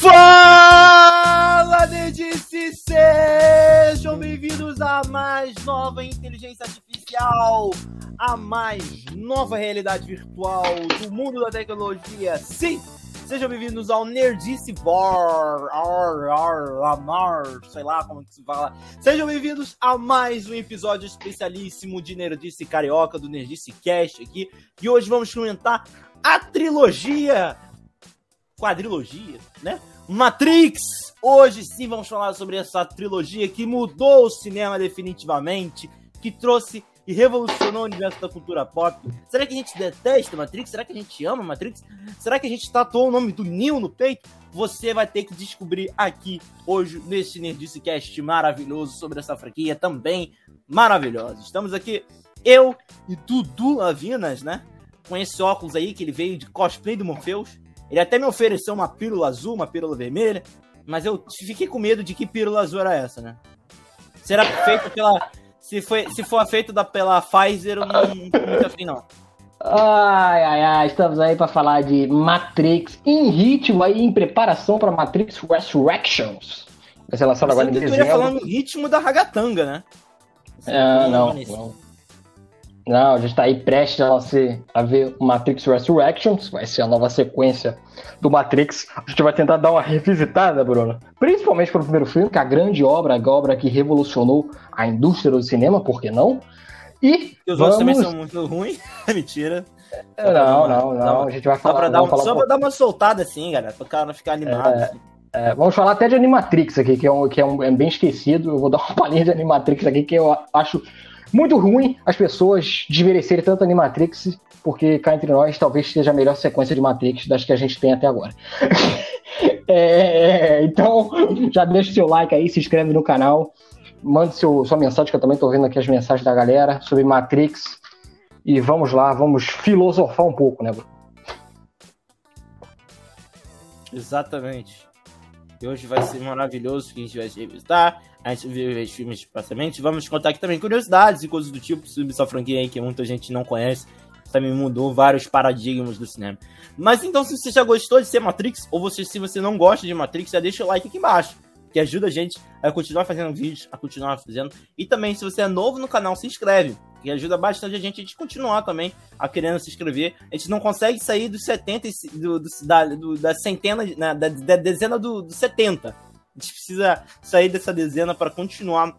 Fala, Nerdice! Sejam bem-vindos à mais nova inteligência artificial, a mais nova realidade virtual do mundo da tecnologia. Sim! Sejam bem-vindos ao Nerdice Bar, ar, ar, amar, sei lá como que se fala. Sejam bem-vindos a mais um episódio especialíssimo de Nerdice Carioca, do Nerdice Cast aqui. E hoje vamos comentar a trilogia, quadrilogia, né? Matrix! Hoje sim vamos falar sobre essa trilogia que mudou o cinema definitivamente, que trouxe e revolucionou o universo da cultura pop. Será que a gente detesta Matrix? Será que a gente ama Matrix? Será que a gente tatuou o nome do Neo no peito? Você vai ter que descobrir aqui hoje neste Nerdice Cast maravilhoso sobre essa franquia também maravilhosa. Estamos aqui eu e Dudu Lavinas, né? Com esse óculos aí que ele veio de cosplay do Morpheus. Ele até me ofereceu uma pílula azul, uma pílula vermelha, mas eu fiquei com medo de que pílula azul era essa, né? Será feita pela. Se, foi, se for feito da, pela Pfizer, eu não, não tô muito afim, não. Ai, ai, ai, estamos aí para falar de Matrix em ritmo aí, em preparação para Matrix Resurrections. Ser lançado agora em Eu dezembro. falando no ritmo da ragatanga, né? Ah, não, não. Não, a gente tá aí prestes a, lançar, a ver o Matrix Resurrections, vai ser a nova sequência do Matrix. A gente vai tentar dar uma revisitada, Bruno. Principalmente pelo primeiro filme, que é a grande obra, a obra que revolucionou a indústria do cinema, por que não? E, E os vamos... outros também são muito ruins. Mentira. Não, não, não. A gente vai Só falar. pra, dar, um, falar só pra dar uma soltada assim, galera, pro cara não ficar animado. É. assim. É, vamos falar até de Animatrix aqui, que é, um, que é, um, é bem esquecido. Eu vou dar uma palhinha de Animatrix aqui, que eu acho muito ruim as pessoas desmerecerem tanto Animatrix, porque cá entre nós talvez seja a melhor sequência de Matrix das que a gente tem até agora. É, então, já deixa o seu like aí, se inscreve no canal, mande seu, sua mensagem, que eu também tô vendo aqui as mensagens da galera sobre Matrix. E vamos lá, vamos filosofar um pouco, né, Bruno? Exatamente. E hoje vai ser maravilhoso que a gente vai revistar. A gente viu os filmes passamente. Vamos contar aqui também curiosidades e coisas do tipo sobre essa franquia aí que muita gente não conhece. Também mudou vários paradigmas do cinema. Mas então, se você já gostou de ser Matrix, ou você, se você não gosta de Matrix, já deixa o like aqui embaixo. Que ajuda a gente a continuar fazendo vídeos, a continuar fazendo. E também, se você é novo no canal, se inscreve. Que ajuda bastante a gente a gente continuar também a querendo se inscrever. A gente não consegue sair dos 70, e se- do, do, da, do, da centena, né, da, da dezena do, do 70. A gente precisa sair dessa dezena para continuar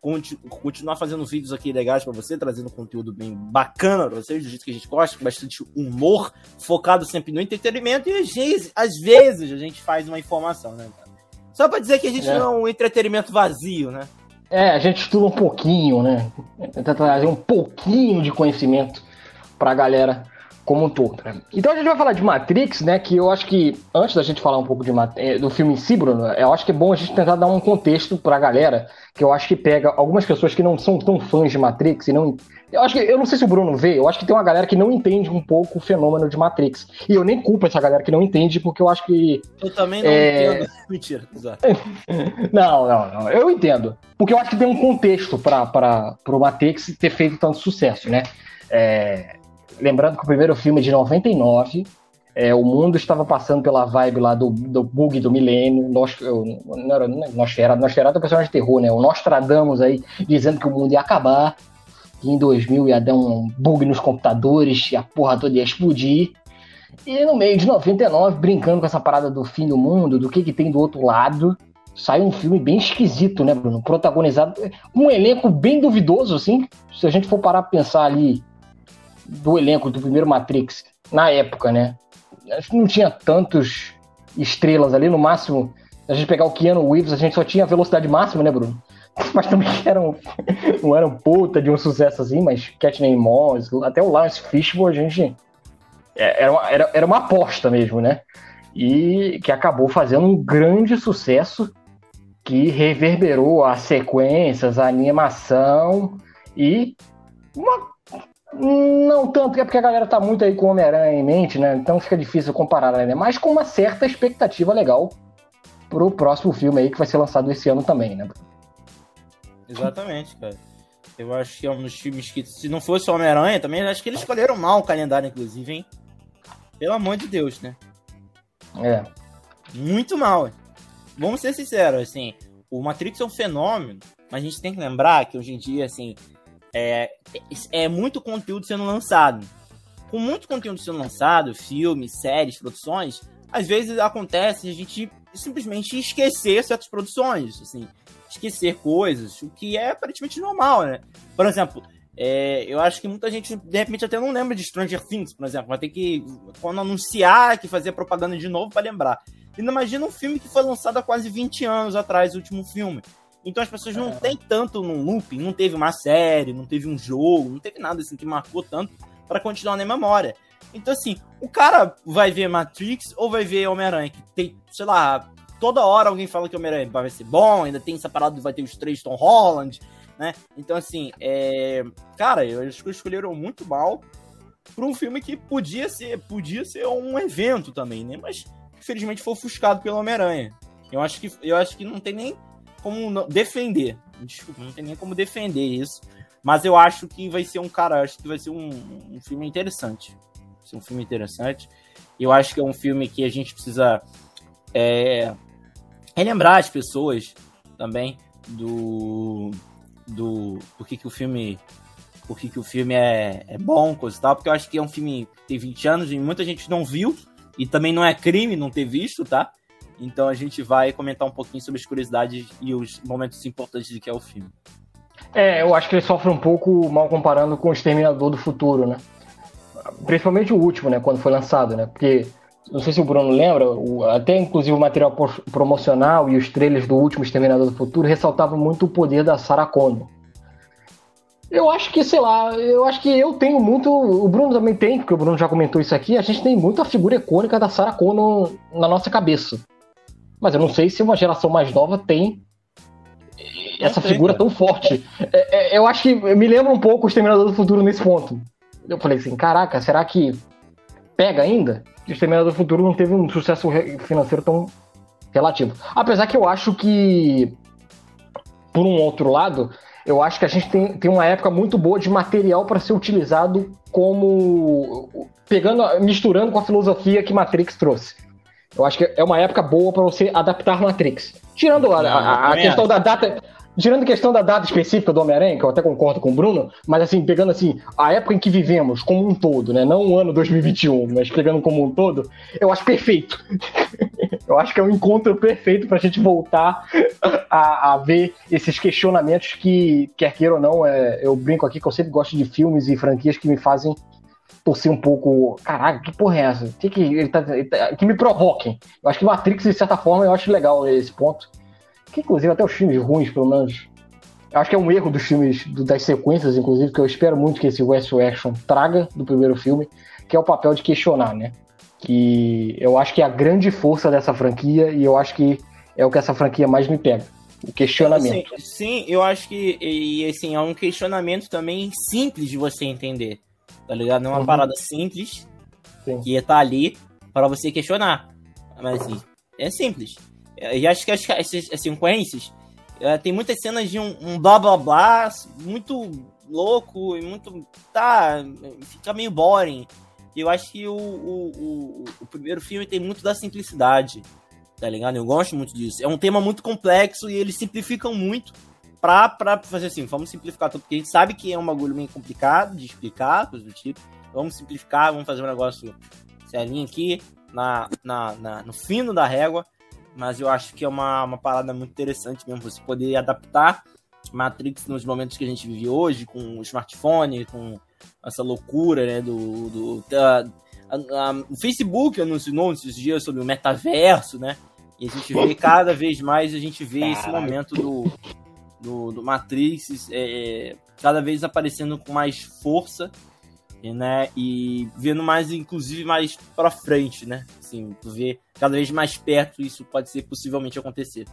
conti- continuar fazendo vídeos aqui legais para você, trazendo conteúdo bem bacana pra vocês, do jeito que a gente gosta, com bastante humor, focado sempre no entretenimento, e às vezes, às vezes a gente faz uma informação, né? Só pra dizer que a gente É. não é um entretenimento vazio, né? É, a gente estuda um pouquinho, né? Tenta trazer um pouquinho de conhecimento pra galera como um todo. né? Então a gente vai falar de Matrix, né? Que eu acho que, antes da gente falar um pouco de, eh, do filme em si, Bruno, eu acho que é bom a gente tentar dar um contexto pra galera, que eu acho que pega algumas pessoas que não são tão fãs de Matrix e não. Eu acho que, eu não sei se o Bruno vê, eu acho que tem uma galera que não entende um pouco o fenômeno de Matrix. E eu nem culpo essa galera que não entende, porque eu acho que Eu também não É. entendo. Mentira, exato. não, não, não. Eu entendo. Porque eu acho que tem um contexto para o Matrix ter feito tanto sucesso, né? É, lembrando que o primeiro filme é de 99. É, o mundo estava passando pela vibe lá do, do bug do milênio. Nos, eu- não era é Nosferatu, é um personagem de terror, né? O Nostradamus aí dizendo que o mundo ia acabar. Que em 2000 ia dar um bug nos computadores e a porra toda ia explodir. E no meio de 99, brincando com essa parada do fim do mundo, do que, que tem do outro lado, sai um filme bem esquisito, né, Bruno? Protagonizado, um elenco bem duvidoso, assim. Se a gente for parar pra pensar ali do elenco do primeiro Matrix, na época, né? Acho que não tinha tantos estrelas ali, no máximo, a gente pegar o Keanu Reeves, a gente só tinha a velocidade máxima, né, Bruno? Mas também eram, não eram puta de um sucesso assim, mas Katney Moss, até o Lawrence Fishburne, a gente é, era uma, era, era uma aposta mesmo, né? E que acabou fazendo um grande sucesso que reverberou as sequências, a animação e uma, não tanto, é porque a galera tá muito aí com o Homem-Aranha em mente, né? Então fica difícil comparar, né? Mas com uma certa expectativa legal pro próximo filme aí que vai ser lançado esse ano também, né? Exatamente, cara. Eu acho que é um dos filmes que, se não fosse o Homem-Aranha, também acho que eles escolheram mal o calendário, inclusive, hein? Pelo amor de Deus, né? É. Muito mal. Vamos ser sinceros, assim, o Matrix é um fenômeno, mas a gente tem que lembrar que hoje em dia, assim, é, é muito conteúdo sendo lançado. Com muito conteúdo sendo lançado, filmes, séries, produções, às vezes acontece a gente simplesmente esquecer certas produções, assim, esquecer coisas, o que é aparentemente normal, né? Por exemplo, é, eu acho que muita gente, de repente, até não lembra de Stranger Things, por exemplo. Vai ter que, quando anunciar, que fazer propaganda de novo para lembrar. E não imagina um filme que foi lançado há quase 20 anos atrás, o último filme. Então as pessoas não têm tanto no looping, não teve uma série, não teve um jogo, não teve nada assim que marcou tanto para continuar na memória. Então, assim, o cara vai ver Matrix ou vai ver Homem-Aranha, que tem, sei lá, toda hora alguém fala que Homem-Aranha vai ser bom, ainda tem essa parada vai ter os três Tom Holland, né? Então, assim, é... cara, que escolheram muito mal para um filme que podia ser, podia ser um evento também, né? Mas infelizmente foi ofuscado pelo Homem-Aranha. Eu acho que eu acho que não tem nem como defender. Desculpa, não tem nem como defender isso. Mas eu acho que vai ser um cara, acho que vai ser um, um filme interessante. Vai ser um filme interessante. Eu acho que é um filme que a gente precisa é, relembrar as pessoas também do do por que, que o filme por que, que o filme é, é bom, coisa e tal, porque eu acho que é um filme que tem 20 anos e muita gente não viu, e também não é crime não ter visto, tá? Então a gente vai comentar um pouquinho sobre as curiosidades e os momentos importantes de que é o filme. É, eu acho que ele sofre um pouco mal comparando com o Exterminador do Futuro, né? Principalmente o último, né? Quando foi lançado, né? Porque, não sei se o Bruno lembra, o, até inclusive o material promocional e os trailers do último Exterminador do Futuro ressaltavam muito o poder da Sarah Connor. Eu acho que, sei lá, eu acho que eu tenho muito. O Bruno também tem, porque o Bruno já comentou isso aqui. A gente tem muito a figura icônica da Sarah Connor na nossa cabeça. Mas eu não sei se uma geração mais nova tem essa figura cara. tão forte. É, é, eu acho que me lembra um pouco o Exterminador do Futuro nesse ponto. Eu falei assim: caraca, será que pega ainda? O Exterminador do Futuro não teve um sucesso financeiro tão relativo. Apesar que eu acho que, por um outro lado, eu acho que a gente tem, tem uma época muito boa de material para ser utilizado como pegando, misturando com a filosofia que Matrix trouxe. Eu acho que é uma época boa para você adaptar Matrix. Tirando a, a, a questão da data, tirando a questão da data específica do Homem-Aranha, que eu até concordo com o Bruno, mas assim, pegando assim, a época em que vivemos como um todo, né? Não o ano 2021, mas pegando como um todo, eu acho perfeito. eu acho que é um encontro perfeito pra gente voltar a, a ver esses questionamentos que, quer queira ou não, é, eu brinco aqui que eu sempre gosto de filmes e franquias que me fazem torcer um pouco. Caraca, que porra é essa? Que, que, ele tá, ele tá, que me provoquem. Eu acho que Matrix, de certa forma, eu acho legal esse ponto que inclusive até os filmes ruins, pelo menos. Acho que é um erro dos filmes, das sequências, inclusive, que eu espero muito que esse West Action traga do primeiro filme, que é o papel de questionar, né? Que eu acho que é a grande força dessa franquia e eu acho que é o que essa franquia mais me pega. O questionamento. Sim, sim eu acho que e, assim, é um questionamento também simples de você entender. Tá ligado? Não é uma uhum. parada simples sim. que tá ali para você questionar. Mas assim, é simples. E acho que as, as, as sequências tem muitas cenas de um, um blá blá blá muito louco e muito. tá. fica meio boring. Eu acho que o, o, o, o, primeiro filme tem muito da simplicidade, tá ligado? Eu gosto muito disso. É um tema muito complexo e eles simplificam muito pra, pra fazer assim, vamos simplificar tudo, porque a gente sabe que é um bagulho meio complicado de explicar, coisa do tipo. Vamos simplificar, vamos fazer um negócio serinho aqui, na, na, na, no fino da régua. Mas eu acho que é uma, uma parada muito interessante mesmo você poder adaptar Matrix nos momentos que a gente vive hoje, com o smartphone, com essa loucura, né, do... do a, a, a, o Facebook anunciou esses dias sobre o metaverso, né, e a gente vê cada vez mais, a gente vê esse momento do, do, do Matrix é, cada vez aparecendo com mais força, né, e vendo mais, inclusive, mais pra frente, né, assim, vê cada vez mais perto isso pode ser possivelmente acontecer.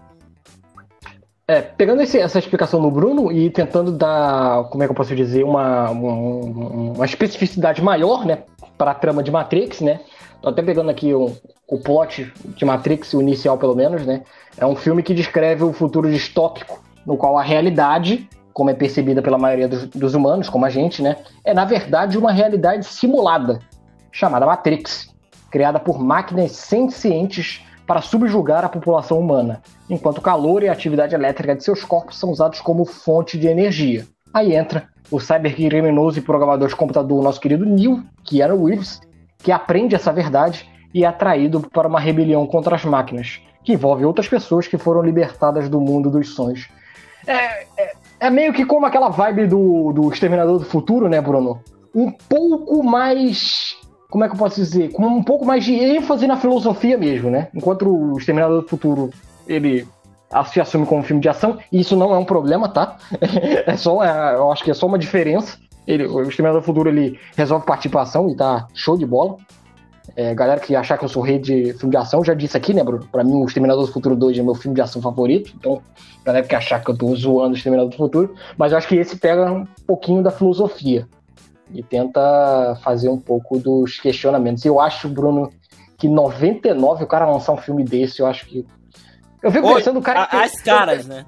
É, pegando esse, essa explicação do Bruno e tentando dar, como é que eu posso dizer, uma, uma, uma especificidade maior, né, para a trama de Matrix, né? Tô até pegando aqui o, o plot de Matrix, o inicial pelo menos, né? É um filme que descreve o futuro distópico, no qual a realidade, como é percebida pela maioria dos, dos humanos, como a gente, né, é na verdade uma realidade simulada, chamada Matrix criada por máquinas sencientes para subjugar a população humana, enquanto o calor e a atividade elétrica de seus corpos são usados como fonte de energia. Aí entra o cybercriminoso e programador de computador, nosso querido Neil Keanu Reeves, que aprende essa verdade e é atraído para uma rebelião contra as máquinas, que envolve outras pessoas que foram libertadas do mundo dos sonhos. É, é, é meio que como aquela vibe do, do Exterminador do Futuro, né, Bruno? Um pouco mais como é que eu posso dizer, com um pouco mais de ênfase na filosofia mesmo, né? Enquanto o Exterminador do Futuro, ele se assume como um filme de ação, e isso não é um problema, tá? é só, é, eu acho que é só uma diferença. Ele, o Exterminador do Futuro, ele resolve participação e tá show de bola. É, galera que achar que eu sou rei de filme de ação, já disse aqui, né, Bruno? Pra mim, o Exterminador do Futuro 2 é meu filme de ação favorito. Então, galera que achar que eu tô zoando o Exterminador do Futuro. Mas eu acho que esse pega um pouquinho da filosofia e tenta fazer um pouco dos questionamentos. Eu acho, Bruno, que 99 o cara lançar um filme desse, eu acho que. Eu fico Oi, pensando o cara. A, as caras, né?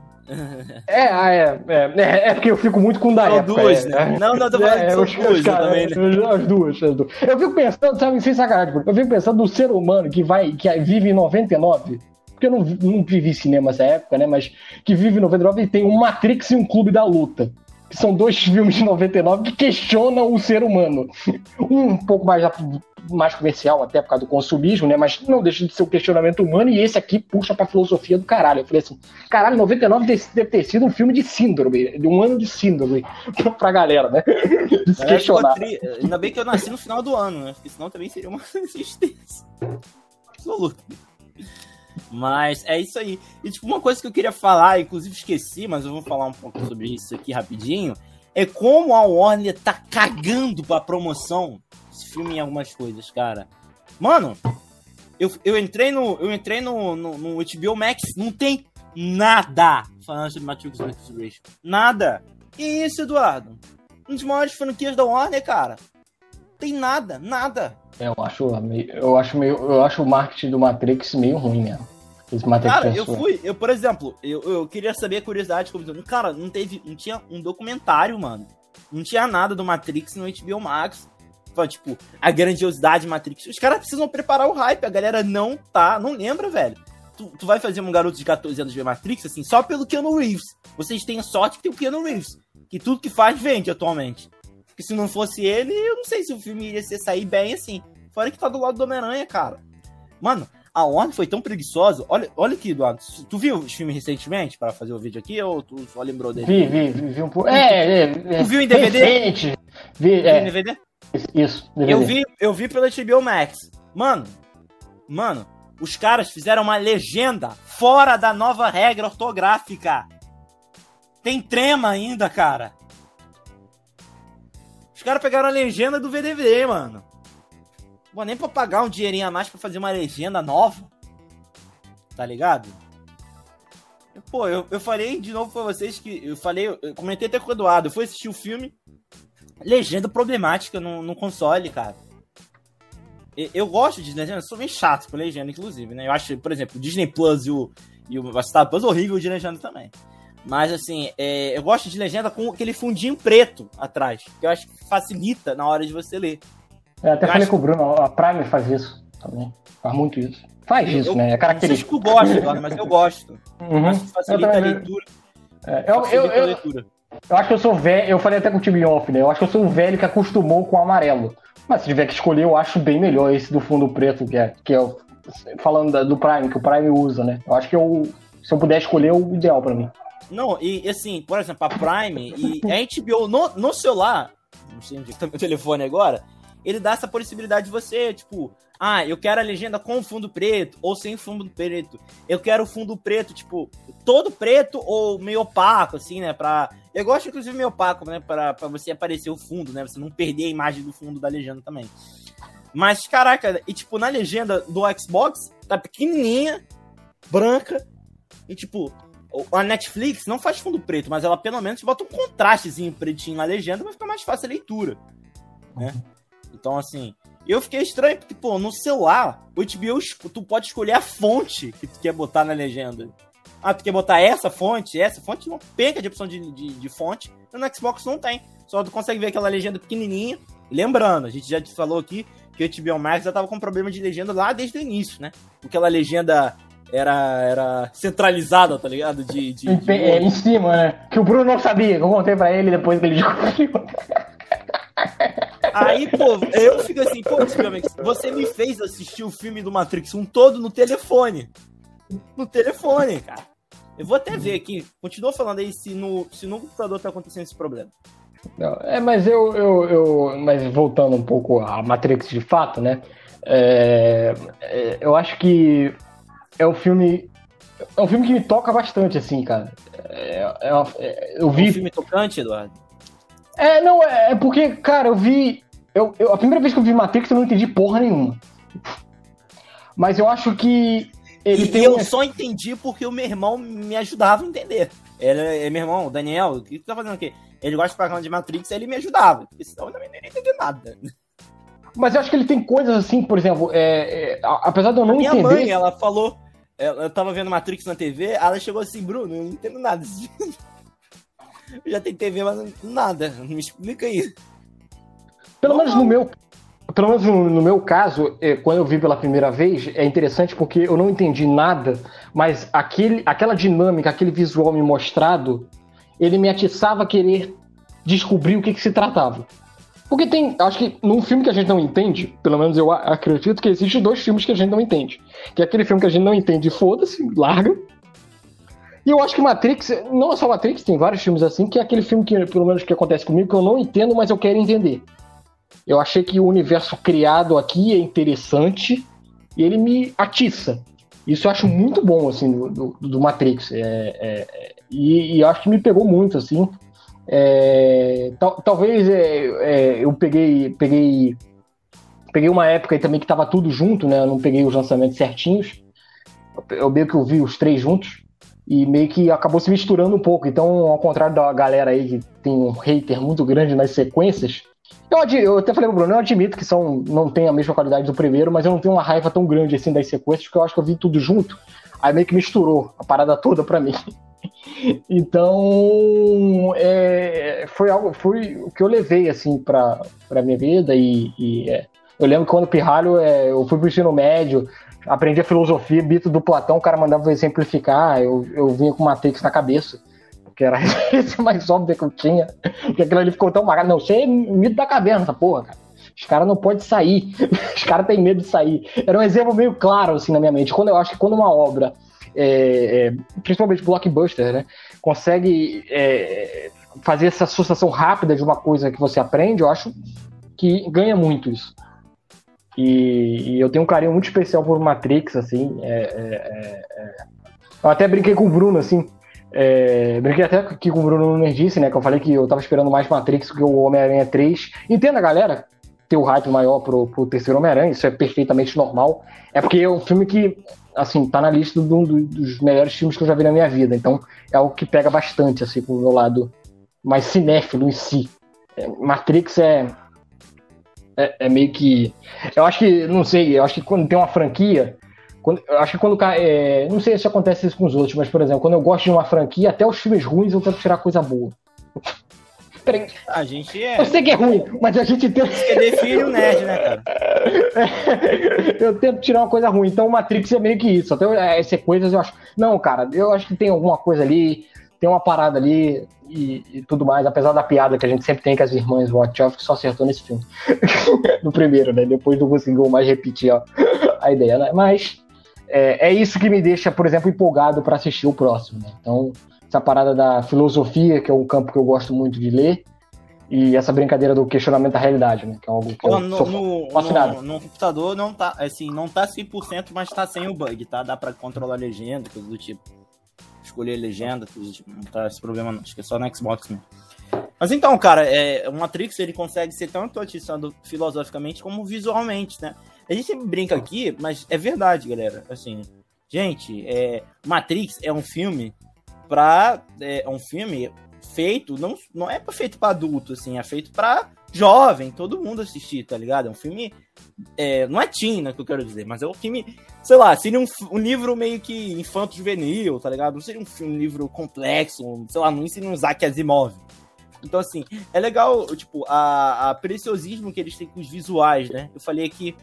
É, é, é, é, é, porque eu fico muito com da São época. duas, é, né? Não, não, tô falando é, os, duas os cara, também, né? As duas, as duas. Eu fico pensando, sabe, sem sacanagem, eu fico pensando no ser humano que vai, que vive em 99, porque eu não, não vivi cinema nessa época, né, mas que vive em 99 e tem um Matrix e um Clube da Luta que são dois filmes de 99 que questionam o ser humano. Um, um pouco mais, mais comercial, até por causa do consumismo, né? Mas não deixa de ser um questionamento humano, e esse aqui puxa pra filosofia do caralho. Eu falei assim, caralho, 99 deve ter sido um filme de síndrome, de um ano de síndrome pra galera, né? De se questionar. Tri... Ainda bem que eu nasci no final do ano, né? Porque senão também seria uma resistência absoluta. Mas é isso aí. E, tipo, uma coisa que eu queria falar, inclusive esqueci, mas eu vou falar um pouco sobre isso aqui rapidinho, é como a Warner tá cagando pra promoção desse filme em algumas coisas, cara. Mano, eu, eu entrei no. Eu entrei no, no, no HBO Max, não tem nada falando sobre Matrix Resurrection. Nada. Que isso, Eduardo? Um dos maiores franquias da Warner, cara. Tem nada, nada. Eu acho, eu acho meio, eu acho o marketing do Matrix meio ruim mesmo. Cara, eu fui, eu, por exemplo, eu, eu queria saber a curiosidade, como cara, não teve, não tinha um documentário, mano. Não tinha nada do Matrix no HBO Max. Tipo, a grandiosidade Matrix. Os caras precisam preparar o hype, a galera não tá, não lembra, velho. Tu, tu vai fazer um garoto de 14 anos ver Matrix, assim, só pelo Keanu Reeves. Vocês têm a sorte que tem o Keanu Reeves. Que tudo que faz vende atualmente. Porque se não fosse ele, eu não sei se o filme iria ser sair bem assim. Fora que tá do lado do Homem-Aranha, cara. Mano, a Warner foi tão preguiçosa. Olha, olha aqui, Eduardo. Tu viu os filmes recentemente para fazer o vídeo aqui ou tu só lembrou dele? Vi, vi, vi, vi um pouco. É, é, é, Tu viu em DVD? Recente. Vi, é. em DVD? Isso, DVD. Eu vi, eu vi pela HBO Max. Mano, mano, os caras fizeram uma legenda fora da nova regra ortográfica. Tem trema ainda, cara. Os caras pegaram a legenda do VDV, mano. Bom, nem pra pagar um dinheirinho a mais pra fazer uma legenda nova. Tá ligado? Pô, eu, eu falei de novo pra vocês que. Eu falei, eu comentei até com o Eduardo. Eu fui assistir o filme. Legenda problemática no, no console, cara. Eu, gosto de legenda, sou bem chato com legenda, inclusive, né? Eu acho, por exemplo, o Disney Plus e o, e o Star Plus horrível de legenda também. Mas assim, é, eu gosto de legenda com aquele fundinho preto atrás, que eu acho que facilita na hora de você ler. Eu até eu falei acho... com o Bruno, a Prime faz isso também. Faz muito isso. Faz isso, eu, né? É característico. Não sei se tu gosta, mas eu gosto. Uhum. Acho que facilita a leitura. É, eu, eu, eu, leitura. eu acho que eu sou velho, eu falei até com o time off, né? Eu acho que eu sou um velho que acostumou com o amarelo. Mas se tiver que escolher, eu acho bem melhor esse do fundo preto, que é, que é falando da, do Prime, que o Prime usa, né? Eu acho que eu, se eu puder escolher, é o ideal para mim. Não, e assim, por exemplo, a Prime e a HBO no, no celular, não sei onde tá meu telefone agora, ele dá essa possibilidade de você, tipo, ah, eu quero a legenda com fundo preto ou sem fundo preto. Eu quero o fundo preto, tipo, todo preto ou meio opaco, assim, né? Pra... Eu gosto, inclusive, meio opaco, né? Pra, pra você aparecer o fundo, né? Você não perder a imagem do fundo da legenda também. Mas, caraca, e tipo, na legenda do Xbox, tá pequenininha, branca, e tipo, a Netflix não faz fundo preto, mas ela pelo menos bota um contrastezinho pretinho na legenda, vai ficar mais fácil a leitura, né? Então, assim, eu fiquei estranho, porque, pô, no celular, o HBO, tu pode escolher a fonte que tu quer botar na legenda. Ah, tu quer botar essa fonte, essa fonte, uma penca de opção de, de, de fonte. No Xbox não tem. Só tu consegue ver aquela legenda pequenininha. Lembrando, a gente já falou aqui que o HBO Max já tava com problema de legenda lá desde o início, né? Aquela legenda era, era centralizada, tá ligado? De, de, de... É, em cima, né? Que o Bruno não sabia, eu contei pra ele depois que ele descobriu. Aí, pô, eu fico assim, pô, você me fez assistir o filme do Matrix um todo no telefone. No telefone, cara. Eu vou até ver aqui. Continua falando aí se no, se no computador tá acontecendo esse problema. Não, é, mas eu, eu, eu. Mas voltando um pouco à Matrix de fato, né? É, é, eu acho que é um filme. É um filme que me toca bastante, assim, cara. É, é, é eu vi. É um filme tocante, Eduardo? É, não, é, é porque, cara, eu vi. Eu, eu, a primeira vez que eu vi Matrix eu não entendi porra nenhuma. Mas eu acho que ele e tem. Eu um... só entendi porque o meu irmão me ajudava a entender. Ele é meu irmão, o Daniel, o que tu tá fazendo aqui? Ele gosta de programa de Matrix, ele me ajudava. Porque senão eu não ia entender nada. Mas eu acho que ele tem coisas assim, por exemplo, é, é, apesar de eu não a minha entender. Minha mãe, ela falou. Eu tava vendo Matrix na TV, ela chegou assim, Bruno, eu não entendo nada. Eu já tentei ver, mas nada. Me explica aí. Pelo menos no meu. Pelo menos no, no, meu caso, é, quando eu vi pela primeira vez, é interessante porque eu não entendi nada, mas aquele, aquela dinâmica, aquele visual me mostrado, ele me atiçava a querer descobrir o que, que se tratava. Porque tem, acho que num filme que a gente não entende, pelo menos eu acredito que existem dois filmes que a gente não entende. Que é aquele filme que a gente não entende, foda-se, larga. E eu acho que Matrix, não é só Matrix, tem vários filmes assim, que é aquele filme que, pelo menos que acontece comigo, que eu não entendo, mas eu quero entender. Eu achei que o universo criado aqui é interessante e ele me atiça. Isso eu acho muito bom, assim, do, do, Matrix. É, é, é, e, e acho que me pegou muito, assim. É, tal, talvez é, é, eu peguei, peguei, peguei uma época aí também que tava tudo junto, né? Eu não peguei os lançamentos certinhos. Eu meio que ouvi os três juntos e meio que acabou se misturando um pouco. Então, ao contrário da galera aí que tem um hater muito grande nas sequências, eu, eu até falei pro Bruno, eu admito que são, não tem a mesma qualidade do primeiro, mas eu não tenho uma raiva tão grande assim das sequências, porque eu acho que eu vi tudo junto. Aí meio que misturou a parada toda pra mim. Então, é, foi algo, foi o que eu levei assim para minha vida e, e é, eu lembro que quando pirralho, é, eu fui pro ensino médio, aprendi a filosofia, bito do Platão, o cara mandava exemplificar, eu, eu vinha com uma Matrix na cabeça, que era a mais óbvia que eu tinha, porque aquilo ali ficou tão marcado. Não, você é mito da caverna, essa porra, cara. Os caras não podem sair, os caras têm medo de sair. Era um exemplo meio claro, assim, na minha mente. Quando eu acho que quando uma obra é, é, principalmente blockbuster, né, consegue é, fazer essa associação rápida de uma coisa que você aprende, eu acho que ganha muito isso. E, e eu tenho um carinho muito especial por Matrix, assim. É, é, é, eu até brinquei com o Bruno, assim. brinquei até aqui com o Bruno Nerdice, né? Que eu falei que eu tava esperando mais Matrix que o Homem-Aranha 3. Entenda, galera, ter o hype maior pro, pro terceiro Homem-Aranha, isso é perfeitamente normal. É porque é um filme que assim, tá na lista do, do, dos melhores filmes que eu já vi na minha vida. Então, é algo que pega bastante, assim, pro meu lado mais cinéfilo em si. É, Matrix é, é, é, meio que. Eu acho que, não sei, eu acho que quando tem uma franquia. Quando, eu acho que quando. É, não sei se acontece isso com os outros, mas, por exemplo, quando eu gosto de uma franquia, até os filmes ruins eu tento tirar coisa boa. A gente é. Eu sei que é ruim, mas a gente tenta. Que define o nerd, né, cara? eu tento tirar uma coisa ruim. Então o Matrix é meio que isso. Até essas coisas eu acho. Não, cara, eu acho que tem alguma coisa ali, tem uma parada ali e, e tudo mais. Apesar da piada que a gente sempre tem com as irmãs Wachowski, só acertou nesse filme. no primeiro, né? Depois não conseguiu mais repetir ó, a ideia, né? Mas é, é, isso que me deixa, por exemplo, empolgado para assistir o próximo. Né? Então essa parada da filosofia, que é um campo que eu gosto muito de ler, e essa brincadeira do questionamento da realidade, né? Que é algo que eu no, sou no, fascinado. No, no, computador não tá, assim, não tá 100%, mas tá sem o bug, tá? Dá pra controlar a legenda, coisa do tipo. Escolher legenda, coisa do tipo. Não tá esse problema não, acho que é só no Xbox mesmo. Mas então, cara, é, o Matrix ele consegue ser tanto atiçando filosoficamente como visualmente, né? A gente sempre brinca aqui, mas é verdade, galera. Assim, gente, é, Matrix é um filme pra. É, um filme feito, não, não é feito para adulto, assim, é feito para jovem, todo mundo assistir, tá ligado? É um filme. É, não é teen, né, que eu quero dizer, mas é um filme, sei lá, seria um, um livro meio que infanto-juvenil, tá ligado? Não seria um, um livro complexo, sei lá, não ensina um Isaac Asimov. Então, assim, é legal, tipo, a, a preciosismo que eles têm com os visuais, né? Eu falei aqui.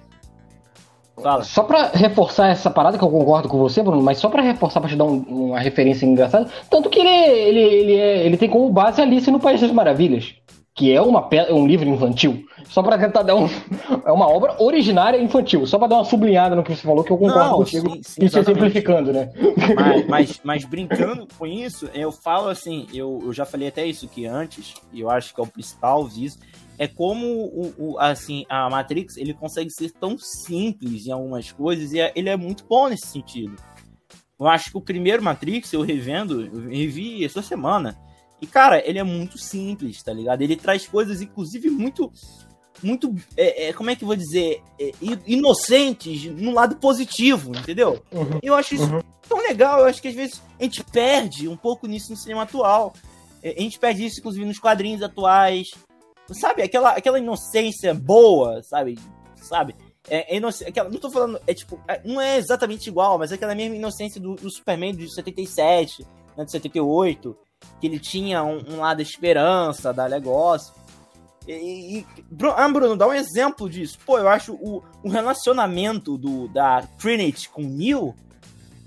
Fala. Só pra reforçar essa parada que eu concordo com você, Bruno, mas só pra reforçar, pra te dar um, uma referência engraçada, tanto que ele, ele, ele, é, ele tem como base Alice no País das Maravilhas que é uma, um livro infantil, só para tentar dar um. É uma obra originária infantil, só para dar uma sublinhada no que você falou, que eu concordo Não, contigo. Sim, sim, isso é simplificando, né? Mas, mas, mas, brincando com isso, eu falo assim, eu, eu já falei até isso que antes, e eu acho que é o principal disso, é como o, o, assim, a Matrix ele consegue ser tão simples em algumas coisas, e é, ele é muito bom nesse sentido. Eu acho que o primeiro Matrix, eu revendo, eu revi essa semana e, cara, ele é muito simples, tá ligado? Ele traz coisas, inclusive, muito. Muito. É, é, como é que eu vou dizer? É, inocentes no lado positivo, entendeu? Uhum, eu acho isso uhum. tão legal. Eu acho que às vezes a gente perde um pouco nisso no cinema atual. É, a gente perde isso, inclusive, nos quadrinhos atuais. Sabe? Aquela, aquela inocência boa, sabe? Sabe? É, é inocência, aquela, não tô falando, é tipo, é, não é exatamente igual, mas é aquela mesma inocência do, do Superman de 77, né, de 78, que ele tinha um, um lado esperança, da negócio. E, e, ah, Bruno, dá um exemplo disso. Pô, eu acho o, o relacionamento do, da Trinity com o Neil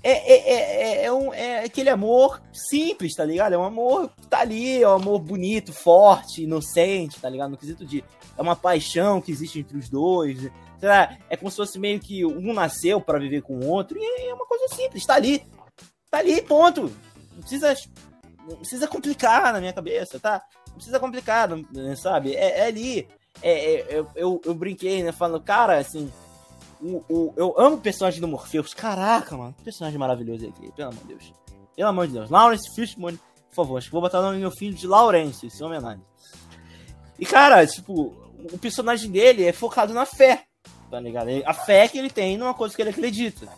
é, é, é, é, um, é aquele amor simples, tá ligado? É um amor que tá ali, é um amor bonito, forte, inocente, tá ligado? No quesito de. É uma paixão que existe entre os dois. Será? É como se fosse meio que um nasceu para viver com o outro. E é uma coisa simples, tá ali. Tá ali, ponto. Não precisa não precisa complicar na minha cabeça, tá? Não precisa complicar, sabe? É, é ali. É, é, eu, eu, eu, brinquei, né? Falando, cara, assim. O, o, eu amo o personagem do Morpheus. Caraca, mano. Que personagem maravilhoso aqui. Pelo amor de Deus. Pelo amor de Deus. Lawrence Fishburne, por favor. Acho que vou botar o nome do meu filho de Lawrence, em homenagem. E, cara, tipo, o personagem dele é focado na fé. Tá ligado? A fé que ele tem numa coisa que ele acredita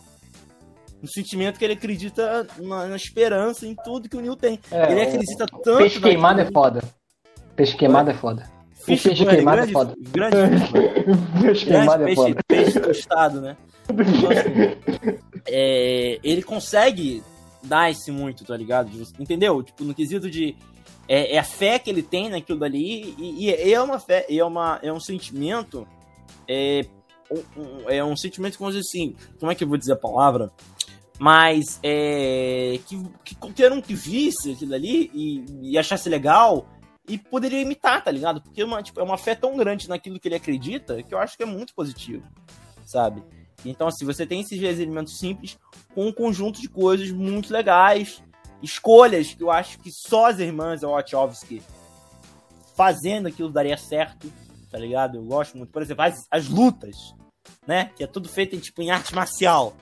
no sentimento que ele acredita na, na, esperança em tudo que o Neil tem. É, ele acredita o, tanto. Peixe queimado é foda. Peixe queimado é, é foda. Peixe, peixe queimado é foda. Grande peixe queimado é foda. Peixe tostado, né? Então, assim, é, ele consegue dar esse muito, tá ligado? Entendeu? Tipo, no quesito de. É, é, a fé que ele tem naquilo dali, e, e é uma fé, é, uma, é um sentimento. É um, é um sentimento, como assim, como é que eu vou dizer a palavra? Mas é, que, que qualquer um que visse aquilo ali e, e achasse legal e poderia imitar, tá ligado? Porque é uma, tipo, é uma fé tão grande naquilo que ele acredita que eu acho que é muito positivo, sabe? Então, assim, você tem esses elementos simples com um conjunto de coisas muito legais, escolhas que eu acho que só as irmãs Wachowski fazendo aquilo daria certo, tá ligado? Eu gosto muito. Por exemplo, as, as lutas, né? Que é tudo feito em, tipo, em arte marcial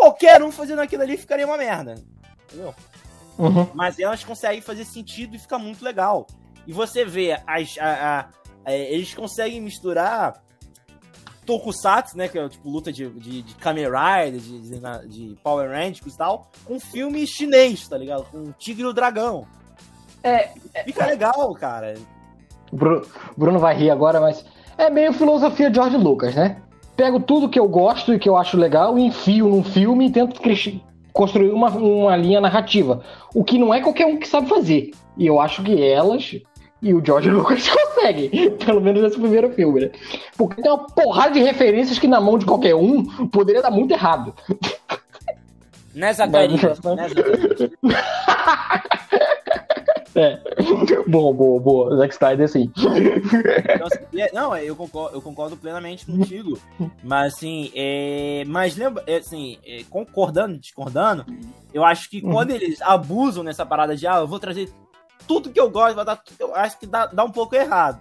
qualquer um fazendo aquilo ali ficaria uma merda. Entendeu? Uhum. Mas elas conseguem fazer sentido e fica muito legal. E você vê, as, a, a, a, eles conseguem misturar Tokusatsu, né? Que é tipo luta de, de, de Kamen Rider, de, de, de Power Rangers e tal, com filme chinês, tá ligado? Com Tigre e o Dragão. É, Fica é, legal, cara. Bruno, Bruno vai rir agora, mas é meio filosofia George Lucas, né? pego tudo que eu gosto e que eu acho legal e enfio num filme e tento construir uma, uma linha narrativa. O que não é qualquer um que sabe fazer. E eu acho que elas e o George Lucas conseguem, pelo menos nesse primeiro filme, né? Porque tem uma porrada de referências que na mão de qualquer um poderia dar muito errado. Nessa carinha. Nessa carinha. É. Boa, boa, boa. Zack Snyder, sim. Então, assim, é, não, eu concordo, eu concordo plenamente contigo. Mas, assim, é, mas lembra, é, assim, é, concordando, discordando, eu acho que quando eles abusam nessa parada de, ah, eu vou trazer tudo que eu gosto, vai dar, eu acho que dá, dá um pouco errado.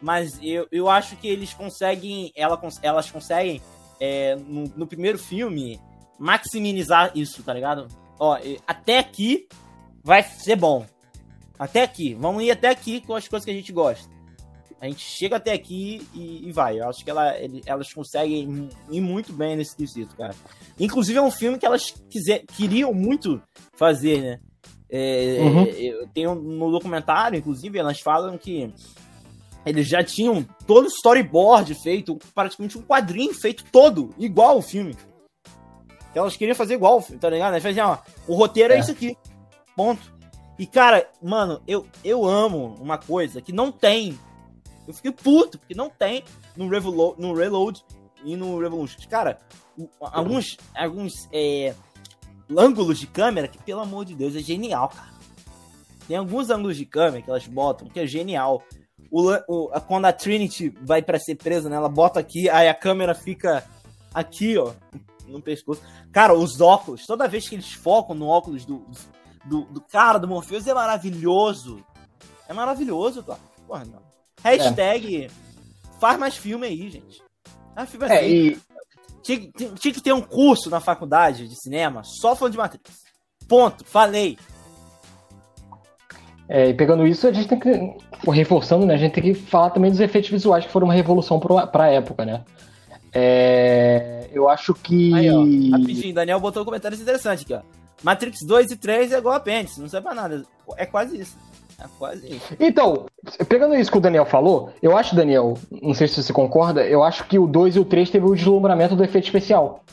Mas eu, eu acho que eles conseguem, ela, elas conseguem, é, no, no primeiro filme, maximizar isso, tá ligado? Ó, até aqui vai ser bom. Até aqui. Vamos ir até aqui com as coisas que a gente gosta. A gente chega até aqui e, e vai. Eu acho que ela, ele, elas conseguem ir muito bem nesse quesito, cara. Inclusive é um filme que elas quiser, queriam muito fazer, né? É, uhum. Tem um, no documentário, inclusive, elas falam que eles já tinham todo o storyboard feito, praticamente um quadrinho feito todo, igual o filme. Então elas queriam fazer igual, tá ligado? Elas faziam, ó, o roteiro é, é isso aqui. Ponto. E, cara, mano, eu, eu amo uma coisa que não tem. Eu fiquei puto, porque não tem no Reload, no Reload e no Revolution. Cara, alguns, alguns é, ângulos de câmera que, pelo amor de Deus, é genial, cara. Tem alguns ângulos de câmera que elas botam que é genial. O, o, quando a Trinity vai para ser presa, né? Ela bota aqui, aí a câmera fica aqui, ó, no pescoço. Cara, os óculos, toda vez que eles focam no óculos do, do, do cara, do Morpheus, é maravilhoso. É maravilhoso, tá? Porra, não. Hashtag é. faz mais filme aí, gente. Filme é, assim. E... Tinha, tinha, que ter um curso na faculdade de cinema só falando de Matrix. Ponto. Falei. É, e pegando isso, a gente tem que. Reforçando, né? A gente tem que falar também dos efeitos visuais que foram uma revolução para a época, né? É, eu acho que. Aí, ó, rapidinho, Daniel botou um comentário interessante aqui, ó. Matrix 2 e 3 é igual apêndice, não serve pra nada. É quase isso. É quase isso. Então, pegando isso que o Daniel falou, eu acho, Daniel, não sei se você concorda, eu acho que o 2 e o 3 teve o deslumbramento do efeito especial.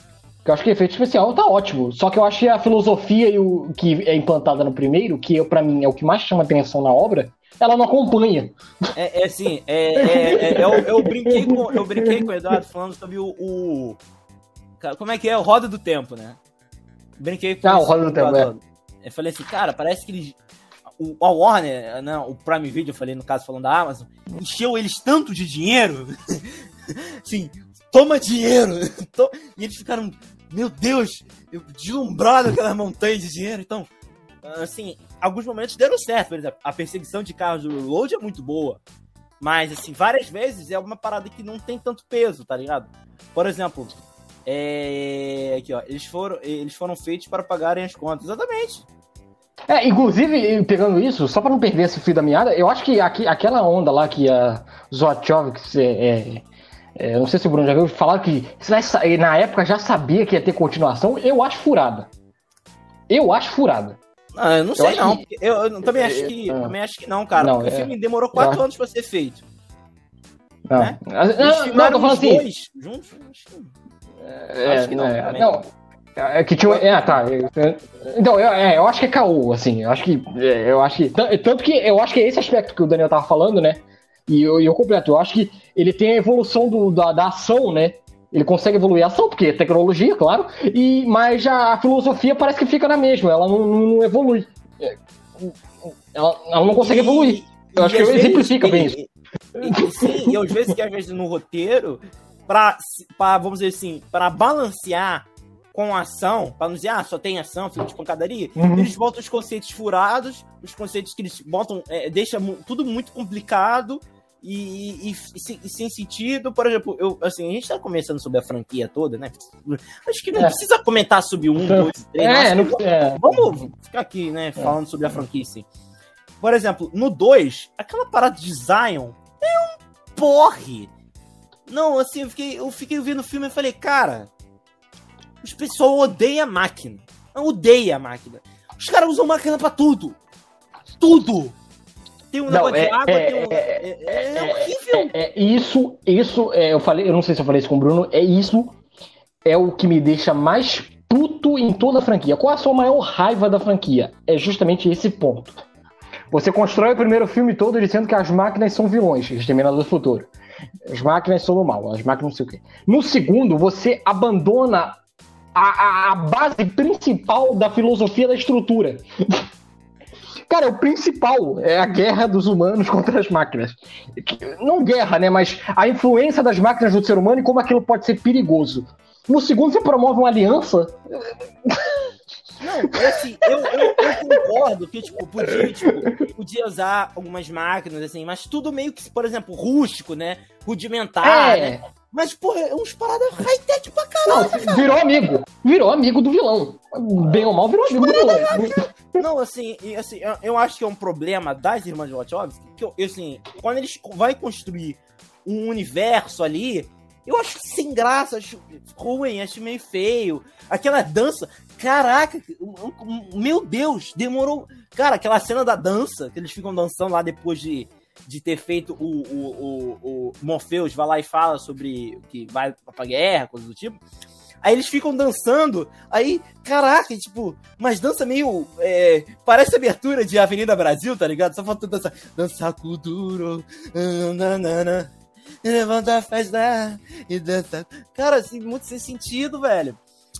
Eu acho que o efeito especial tá ótimo. Só que eu acho que a filosofia e o que é implantada no primeiro, que para mim é o que mais chama atenção na obra, ela não acompanha. É, é assim, é, é, é, eu, eu, brinquei com, eu brinquei com o Eduardo falando sobre o, o, Como é que é? O Roda do Tempo, né? Brinquei com ah, o Roda do Tempo, é. Eu falei assim, cara, parece que eles. O, a Warner, né, o Prime Video, eu falei no caso falando da Amazon, encheu eles tanto de dinheiro. assim, toma dinheiro! e eles ficaram, meu Deus, eu deslumbrado aquela montanha de dinheiro. Então, assim, alguns momentos deram certo. Por exemplo, a perseguição de carros do Reload é muito boa. Mas, assim, várias vezes é uma parada que não tem tanto peso, tá ligado? Por exemplo, é... Aqui, ó. Eles foram, eles foram feitos para pagarem as contas. Exatamente. É, inclusive, pegando isso, só para não perder esse fio da meada, eu acho que aqui, aquela onda lá que a Zotchovic, é, é, é, não sei se o Bruno já viu, falar que na época já sabia que ia ter continuação, eu acho furada. Eu acho furada. Ah, eu não eu sei não. Que... Eu, eu, também acho que, é, também acho que não, cara. Não, porque é... o filme demorou quatro anos para ser feito. Não, né? não, não, não, tô falando assim. Juntos, é, acho que não. É, não. É que tinha. É, tá. Então, eu, é, eu acho que é caô, assim. Eu acho que. É, eu acho que. Tanto que eu acho que é esse aspecto que o Daniel tava falando, né? E eu, eu completo. Eu acho que ele tem a evolução do, da, da ação, né? Ele consegue evoluir a ação, porque é tecnologia, claro, e, mas já a filosofia parece que fica na mesma, ela não, não evolui. Ela, ela, não consegue e, evoluir. Eu acho que exemplifica bem isso. E, sim, e às vezes que às vezes no roteiro, para vamos dizer assim, para balancear com ação, para não dizer, ah, só tem ação, filme de pancadaria, uhum. eles botam os conceitos furados, os conceitos que eles botam, é, deixa tudo muito complicado e, e, e, sem sentido. Por exemplo, eu, assim, a gente tá começando sobre a franquia toda, né? Acho que não é. precisa comentar sobre um, dois, três. É, não, é. Vamos ficar aqui, né, falando sobre a franquia, sim. Por exemplo, no 2, aquela parada de Zion é um porre. Não, assim, eu fiquei, eu fiquei vendo o filme e falei, cara, os pessoal odeia a máquina. Odeia a máquina. Os caras usam máquina pra tudo. Tudo tem um não, negócio é, de água, é, tem um... É, é, é, é horrível. É, isso, isso, eu falei, eu não sei se eu falei isso com o Bruno, é isso é o que me deixa mais puto em toda a franquia. Qual a sua maior raiva da franquia? É justamente esse ponto. Você constrói o primeiro filme todo dizendo que as máquinas são vilões, Exterminador do Futuro. As máquinas são do mal, as máquinas não sei o quê. No segundo, você abandona a, a, a base principal da filosofia da estrutura. Cara, o principal é a guerra dos humanos contra as máquinas. Não guerra, né? Mas a influência das máquinas no ser humano e como aquilo pode ser perigoso. No segundo, você promove uma aliança. Não, assim, eu, eu, eu, concordo que, tipo, podia, tipo, podia usar algumas máquinas, assim, mas tudo meio que, por exemplo, rústico, né? Rudimentar, é. né? Mas, porra, é uns paradas high-tech pra caralho. Não, cara. virou amigo. Virou amigo do vilão. Bem ou mal, virou amigo do vilão. Não, assim, assim eu, acho que é um problema das irmãs Wachowski, que eu, assim, quando eles vão construir um universo ali, eu acho sem graça, acho ruim, acho meio feio. Aquela dança, caraca, meu Deus, demorou. Cara, aquela cena da dança, que eles ficam dançando lá depois de de ter feito o, o, o, o Morpheus vai lá e fala sobre que vai pra guerra, coisa do tipo. Aí eles ficam dançando, aí, caraca, tipo, mas dança meio. É, parece abertura de Avenida Brasil, tá ligado? Só falta dançar. Dançar com duro. Nanana, levanta a festa e dança. Cara, assim, muito sem sentido, velho.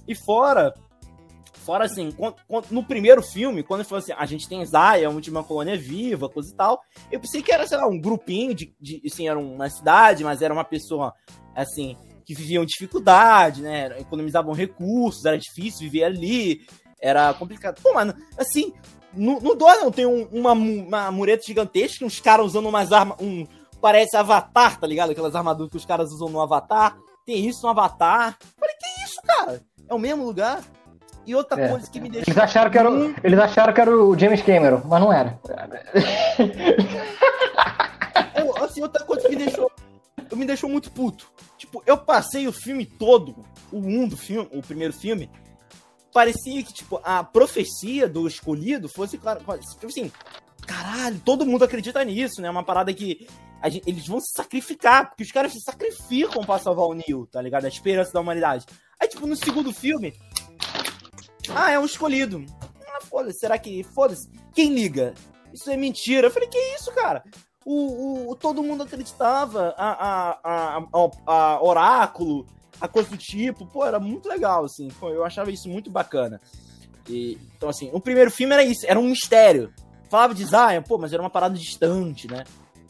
E fora. Fora assim, no primeiro filme, quando ele falou assim, a gente tem Zaya, a última colônia viva, coisa e tal, eu pensei que era, sei lá, um grupinho de, de assim, era uma cidade, mas era uma pessoa, assim, que viviam dificuldade, né? Economizavam recursos, era difícil viver ali, era complicado. Pô, mano, assim, no, no não tem um, uma, uma mureta gigantesca, uns caras usando umas armas, um, parece Avatar, tá ligado? Aquelas armaduras que os caras usam no Avatar. Tem isso no Avatar. Falei, que isso, cara? É o mesmo lugar? E outra é. coisa que me deixou. Eles acharam que, era, o, eles acharam que era o James Cameron, mas não era. é, assim, outra coisa que me deixou. Me deixou muito puto. Tipo, eu passei o filme todo, o um do filme, o primeiro filme, parecia que, tipo, a profecia do escolhido fosse, claro, tipo assim, caralho, todo mundo acredita nisso, né? Uma parada que gente, eles vão se sacrificar, porque os caras se sacrificam pra salvar o Neil, tá ligado? A esperança da humanidade. Aí, tipo, no segundo filme, ah, é um escolhido. Ah, foda-se, será que. Foda-se. Quem liga? Isso é mentira. Eu falei, que isso, cara? o, o, todo mundo acreditava, a, a, a, a, Oráculo, a coisa do tipo, pô, era muito legal, assim, pô, eu achava isso muito bacana. E, então, assim, o primeiro filme era isso, era um mistério. Falava de Zion, pô, mas era uma parada distante, né?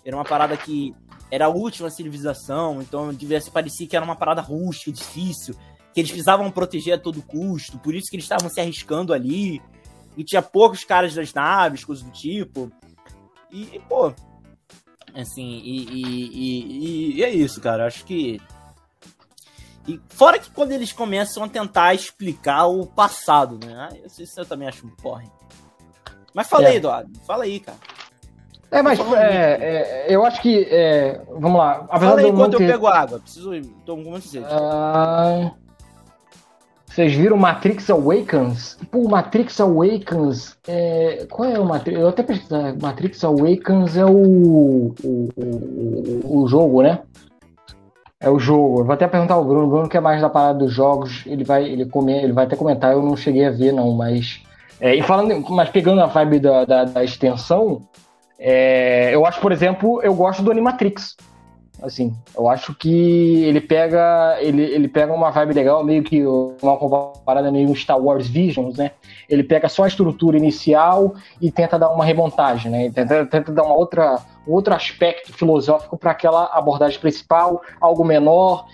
Era uma parada que era a última civilização, então parecer que era uma parada rústica, difícil, que eles precisavam proteger a todo custo, por isso que eles estavam se arriscando ali, e tinha poucos caras das naves, coisas do tipo. E, pô, Assim, e, e, e, e é isso, cara. Acho que. E fora que quando eles começam a tentar explicar o passado, né? Ah, isso, isso eu também acho um porre. Mas fala é. aí, Eduardo. Fala aí, cara. É, mas é, é, eu acho que. É, vamos lá. Fala aí enquanto ter... eu pego água. Preciso. Tô com muita sede. Ah, vocês viram Matrix Awakens? Pô, Matrix Awakens. É... Qual é o Matrix? Eu até pesquisar. Matrix Awakens é o... O, o, o jogo, né? É o jogo. Eu vou até perguntar ao Bruno. O Bruno que é mais da parada dos jogos. Ele vai, ele comer, ele vai até comentar. Eu não cheguei a ver, não. Mas. É, e falando, mas pegando a vibe da, da, da extensão, é, eu acho, por exemplo, eu gosto do Animatrix. Assim, eu acho que ele pega ele, ele pega uma vibe legal, meio que uma comparada meio um Star Wars Visions, né? Ele pega só a estrutura inicial e tenta dar uma remontagem, né? Tenta, tenta dar uma outra, outro aspecto filosófico para aquela abordagem principal, algo menor,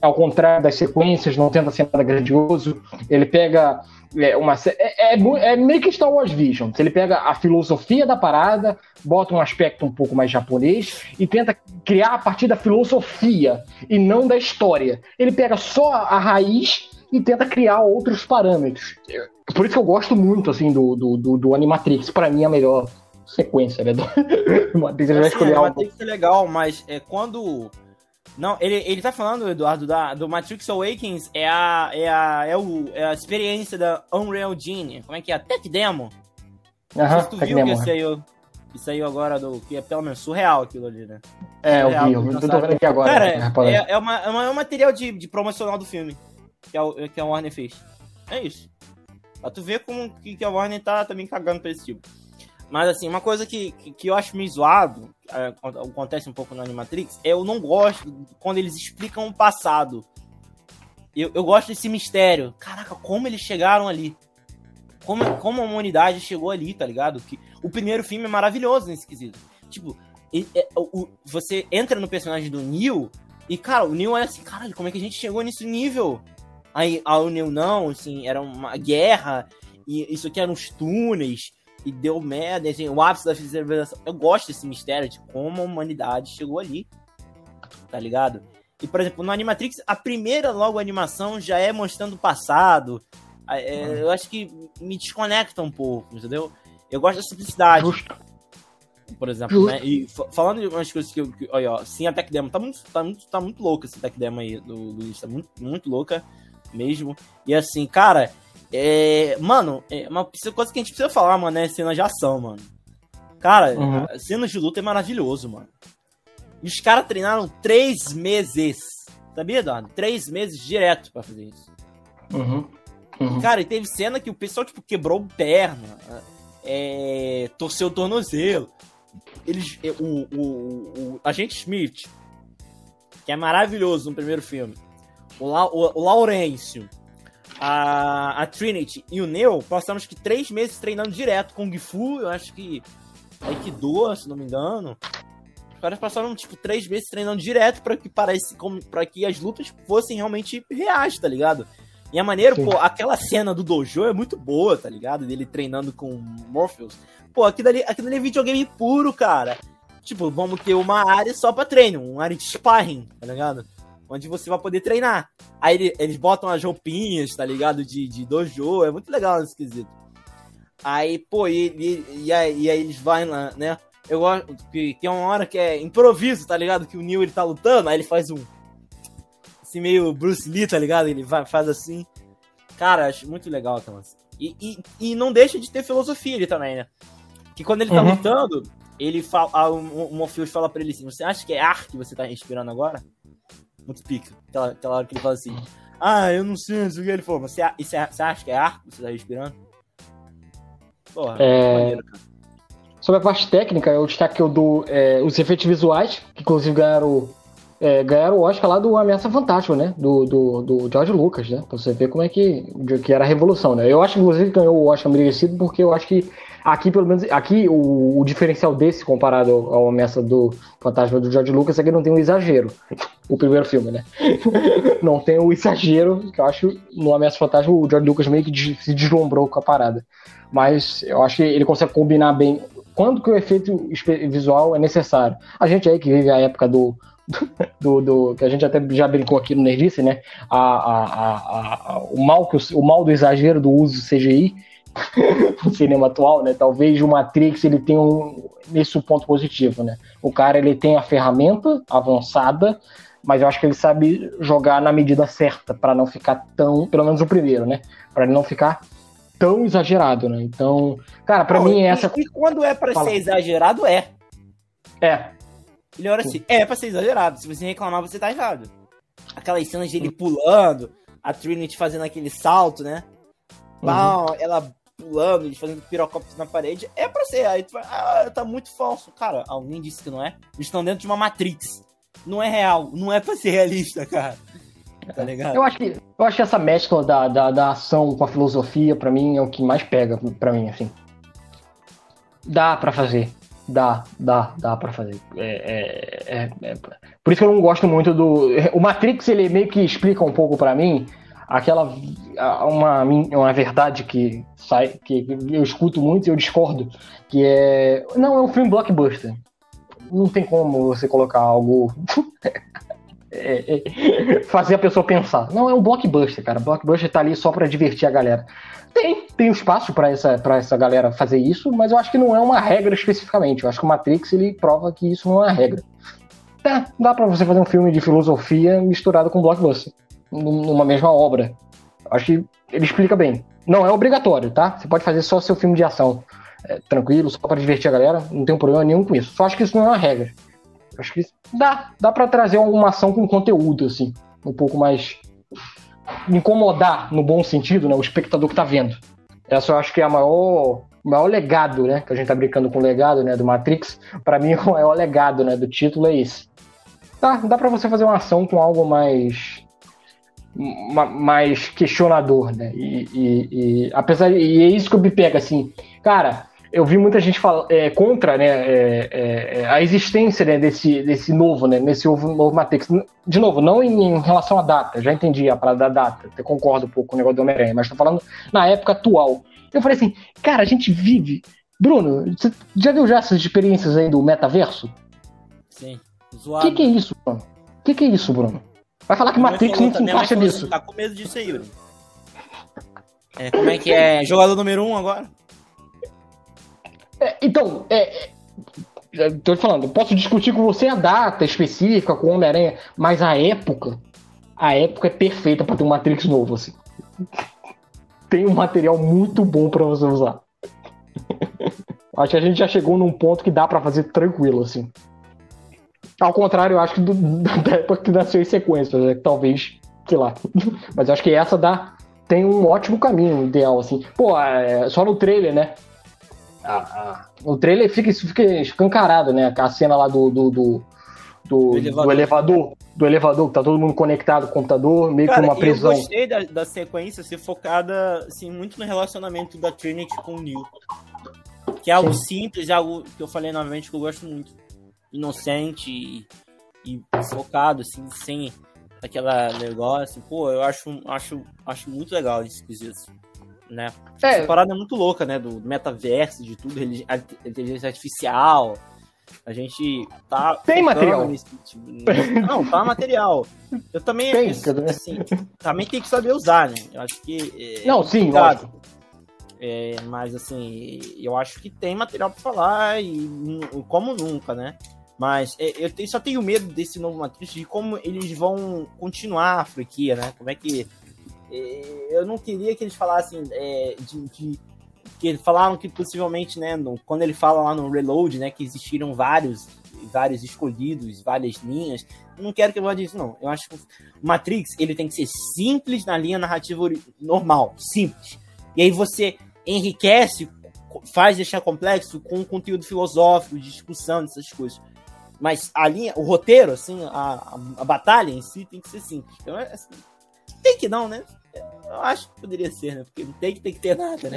ao contrário das sequências, não tenta ser nada grandioso. Ele pega é, uma, é, é, é, meio que Star Wars Vision. Ele pega a filosofia da parada, bota um aspecto um pouco mais japonês e tenta criar a partir da filosofia e não da história. Ele pega só a raiz e tenta criar outros parâmetros. Por isso que eu gosto muito assim do, do, do, do Animatrix. Para mim é a melhor sequência, né? Do Matrix, assim, é legal, mas é quando não, ele, ele tá falando, Eduardo, da, do Matrix Awakens é a, é, a, é, o, é a experiência da Unreal Genie. Como é que é? Tech Demo. Aham, uh tu viu demo, que saiu, que saiu agora do. Que é pelo menos surreal aquilo ali, né? É, eu vi, eu tô vendo aqui agora. Cara, é, é, uma, é, uma, é um material de, de promocional do filme que a, que a Warner fez. É isso. Pra tu ver como que, que a Warner tá também cagando pra esse tipo. Mas assim, uma coisa que, que, eu acho meio zoado, é, acontece um pouco no Animatrix, é eu não gosto quando eles explicam o passado. Eu, eu gosto desse mistério. Caraca, como eles chegaram ali? Como, como a humanidade chegou ali, tá ligado? Que, o primeiro filme é maravilhoso nesse quesito. Tipo, é, você entra no personagem do Neil e, cara, o Neil é assim, caralho, como é que a gente chegou nesse nível? Aí, aí o Neil não, assim, era uma guerra, e isso aqui eram os túneis, e deu merda, assim, o ápice da civilização. Eu gosto desse mistério de como a humanidade chegou ali, tá ligado? E, por exemplo, no Animatrix, a primeira logo animação já é mostrando o passado. É, uhum. eu acho que me desconecta um pouco, entendeu? Eu gosto da simplicidade. Justo. Por exemplo, Justo. né? E falando de umas coisas que, eu, que olha, ó, sim, a Tech Demo tá muito, tá muito, tá muito louca essa Tech Demo aí do Luiz, tá muito, muito louca mesmo. E assim, cara, é, mano, é uma coisa que a gente precisa falar, mano, é cena de ação, mano. Cara, uhum. cenas de luta é maravilhoso, mano. E os caras treinaram três meses. Sabia, Eduardo? Três meses direto pra fazer isso. Uhum. Uhum. Cara, e teve cena que o pessoal, tipo, quebrou perna, é, torceu o tornozelo. Eles, é, o, o, o agente Smith, que é maravilhoso no primeiro filme, o, La, o, o Laurêncio, a, a Trinity e o Neo passaram acho que três meses treinando direto com Kung Fu, eu acho que Aikido, se não me engano. Os caras passaram, tipo, três meses treinando direto para que parece para que as lutas fossem realmente reais, tá ligado? E a maneira, Sim. pô, aquela cena do dojo é muito boa, tá ligado? Dele treinando com Morpheus. Pô, aquilo ali, aquilo ali é videogame puro, cara. Tipo, vamos ter uma área só pra treino, uma área de sparring, tá ligado? Onde você vai poder treinar. Aí eles botam as roupinhas, tá ligado? De, de dojo, é muito legal nesse quesito. Aí, pô, e, e, e, aí, e aí eles vão lá, né? Eu gosto que tem uma hora que é improviso, tá ligado? Que o Neil ele tá lutando, aí ele faz um assim, meio Bruce Lee, tá ligado? Ele vai, faz assim. Cara, acho muito legal aquela e, e, e não deixa de ter filosofia ele também, né? Que quando ele tá uhum. lutando, ele fala. O, o Morpheus fala pra ele assim: Você acha que é ar que você tá respirando agora? Muito pica. Aquela, aquela hora que ele fala assim: Ah, eu não sei, não sei o que ele falou. Mas você, você, você acha que é ar que você tá respirando? Porra, é... maneiro, cara. Sobre a parte técnica, eu destaque que eu dou é, os efeitos visuais, que inclusive ganharam é, ganharam o Oscar lá do Ameaça Fantasma, né? Do, do, do George Lucas, né? Pra você ver como é que, que era a revolução, né? Eu acho que, inclusive, ganhou o Oscar merecido porque eu acho que aqui, pelo menos, aqui o, o diferencial desse comparado ao, Ameaça do Fantasma do George Lucas é que não tem um exagero. O primeiro filme, né? não tem o exagero, que eu acho no Ameaça Fantasma o George Lucas meio que se deslumbrou com a parada. Mas eu acho que ele consegue combinar bem quando que o efeito visual é necessário. A gente aí que vive a época do do, do, que a gente até já brincou aqui no Nerdice, né? A, a, a, o, mal que o, o mal do exagero do uso CGI no cinema atual, né? Talvez o Matrix ele tenha um, nesse ponto positivo, né? O cara ele tem a ferramenta avançada, mas eu acho que ele sabe jogar na medida certa para não ficar tão, pelo menos o primeiro, né? Para ele não ficar tão exagerado, né? Então, cara, para mim e, essa e quando é para ser exagerado é. É, ele olha assim, é pra ser exagerado. Se você reclamar, você tá errado. Aquelas cenas dele pulando, a Trinity fazendo aquele salto, né? Uhum. ela pulando, ele fazendo pirocópteros na parede. É pra ser. Aí tu vai, ah, tá muito falso. Cara, alguém disse que não é? Eles estão dentro de uma Matrix. Não é real. Não é pra ser realista, cara. Tá ligado? Eu acho que, eu acho que essa mescla da, da, da ação com a filosofia, pra mim, é o que mais pega pra mim, assim. Dá pra fazer. Dá, dá, dá para fazer. É, é, é, é, por isso que eu não gosto muito do. O Matrix, ele meio que explica um pouco para mim aquela. Uma, uma verdade que sai, que eu escuto muito e eu discordo, que é. Não, é um filme blockbuster. Não tem como você colocar algo. É, fazer a pessoa pensar. Não, é um blockbuster, cara. Blockbuster tá ali só para divertir a galera. Tem, tem espaço para essa, essa galera fazer isso, mas eu acho que não é uma regra especificamente. Eu acho que o Matrix ele prova que isso não é uma regra. Tá, dá para você fazer um filme de filosofia misturado com blockbuster, numa mesma obra. Eu acho que ele explica bem. Não é obrigatório, tá? Você pode fazer só seu filme de ação é, tranquilo, só para divertir a galera, não tem problema nenhum com isso. Só acho que isso não é uma regra. Acho que dá, dá para trazer alguma ação com conteúdo, assim, um pouco mais incomodar no bom sentido, né? O espectador que tá vendo. Essa eu acho que é a maior, maior legado, né? Que a gente tá brincando com o legado, né? Do Matrix. para mim, o maior legado, né? Do título é esse. Tá, dá para você fazer uma ação com algo mais mais questionador, né? E, e, e apesar e é isso que eu me pega assim, cara eu vi muita gente fala, é, contra né, é, é, é, a existência né, desse, desse novo, né, nesse novo, novo Matrix. De novo, não em, em, relação à data, já entendi a parada da data, até concordo um pouco com o negócio do Homem-Aranha, mas estou falando na época atual. Eu falei assim, cara, a gente vive. Bruno, você já viu já essas experiências aí do metaverso? Sim. O que, que é isso, Bruno? O que, que é isso, Bruno? Vai falar que Matrix não se encaixa nisso. Tá com medo disso aí, Bruno. É, como é que é? Jogador número um agora? É, então, é, é, tô falando, posso discutir com você a data específica com o Homem-Aranha, mas a época, a época é perfeita para ter um Matrix novo, assim. Tem um material muito bom para você usar. acho que a gente já chegou num ponto que dá para fazer tranquilo, assim. Ao contrário, eu acho que do, da época que nasceu em sequência, né? talvez, sei lá. Mas acho que essa dá, tem um ótimo caminho ideal, assim. Pô, é, só no trailer, né? Ah, ah, o trailer fica, isso fica escancarado, né? A cena lá do, do, do, do, do elevador. do elevador. Do elevador, que tá todo mundo conectado com o computador, meio Cara, que uma prisão. Eu gostei da, da sequência ser focada assim, muito no relacionamento da Trinity com o Neil. Que é algo Sim. simples, é algo que eu falei novamente que eu gosto muito. Inocente e, e focado, assim, sem aquela negócio. Pô, eu acho, acho, acho muito legal esse quesito. Né? É. Essa parada é muito louca, né? Do metaverso, de tudo, inteligência artificial. A gente tá. Tem material. Nesse, não, tá material. Eu também. Tem, assim, também tem que saber usar, né? Eu acho que. É, não, sim, lógico. É, mas assim, eu acho que tem material para falar e como nunca, né? Mas é, eu tenho, só tenho medo desse novo Matrix, de como eles vão continuar a franquia, né? Como é que. Eu não queria que eles falassem é, de, de, que falaram que possivelmente, né, no, quando ele fala lá no Reload, né, que existiram vários vários escolhidos, várias linhas. Não quero que eu vá disso, não. Eu acho que Matrix, ele tem que ser simples na linha narrativa normal, simples. E aí você enriquece, faz deixar complexo com conteúdo filosófico, de discussão, dessas coisas. Mas a linha, o roteiro, assim, a, a, a batalha em si tem que ser simples. Então, é assim, tem que não, né? Eu acho que poderia ser, né? Porque não tem que, tem que ter nada, né?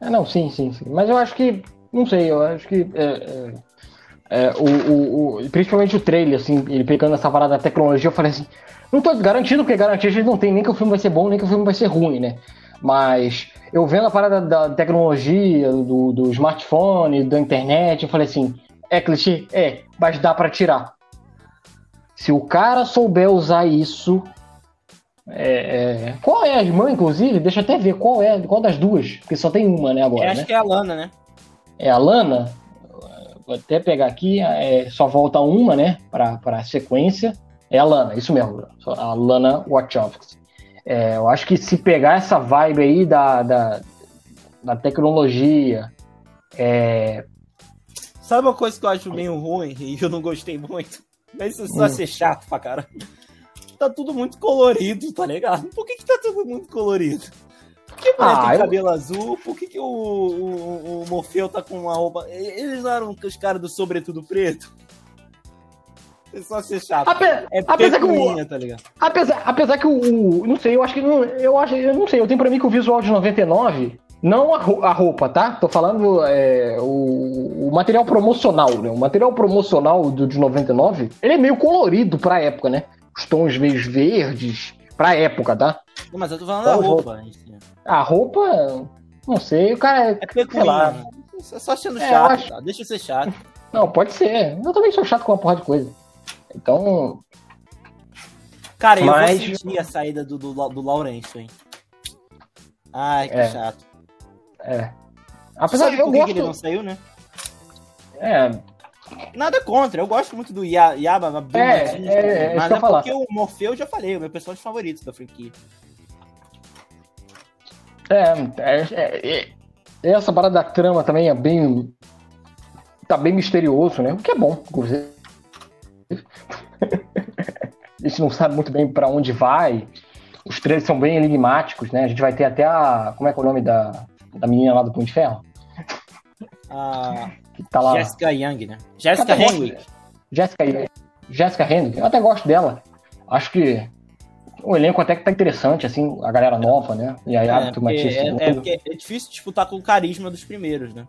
É. é não, sim, sim, sim. Mas eu acho que, não sei, eu acho que é, é, é, o, o, o, principalmente o trailer, assim, ele pegando essa parada da tecnologia, eu falei assim, não tô garantindo, porque garantia a gente não tem nem que o filme vai ser bom, nem que o filme vai ser ruim, né? Mas eu vendo a parada da tecnologia, do, do smartphone, da internet, eu falei assim, é clichê? É, mas dá para tirar. Se o cara souber usar isso. É, é... Qual é a irmã, inclusive? Deixa eu até ver qual é, qual das duas, porque só tem uma, né, agora. Eu acho né? que é a Lana, né? É a Lana? Vou até pegar aqui, é, só volta uma, né, para a sequência. É a Lana, isso mesmo, a Lana Wachowski. É, eu acho que se pegar essa vibe aí da, da, da tecnologia, é, Sabe uma coisa que eu acho meio ruim e eu não gostei muito? Mas isso vai hum. ser chato pra caramba. Tá tudo muito colorido, tá ligado? Por que, que tá tudo muito colorido? Por que mulher ah, eu... cabelo azul? Por que, que o, o, o Morfeu tá com uma roupa. Eles não eram os caras do sobretudo preto? É só ser chato. Ape... É apesar que o... tá ligado? Apesar, apesar que o, o. Não sei, eu acho que. Não, eu acho. Eu não sei, eu tenho pra mim que o visual de 99 não a roupa, tá? Tô falando é, o, o, material promocional, né? O material promocional do, de 99, ele é meio colorido pra época, né? Os tons meio verdes, pra época, tá? Mas eu tô falando da roupa. A roupa, não sei, o cara... É peculiar. É só sendo é, chato, acho... tá? Deixa eu ser chato. Não, pode ser. Eu também sou chato com uma porra de coisa. Então... Cara, Mas... eu vou sentir a saída do, do, do Lourenço, hein? Ai, que é. chato. É. Apesar de eu gosto... que ele não saiu, né? É. Nada contra, eu gosto muito do Yaba, bem é, é, é, mas é porque o Morfeu eu já falei, o meu personagem favorito da franquia. É, é, é, é, essa parada da trama também é bem. tá bem misterioso, né? O que é bom, inclusive. a gente não sabe muito bem para onde vai. Os trailers são bem enigmáticos, né? A gente vai ter até a. Como é que é o nome da da menina lá do Punho de Ferro? Ah, tá lá. Jessica Young, né? Jessica Henwick. Jessica, Jessica Henwick. Eu até gosto dela. Acho que o elenco até que tá interessante, assim, a galera nova, né? E aí, é, porque, é, é, porque é difícil disputar com o carisma dos primeiros, né?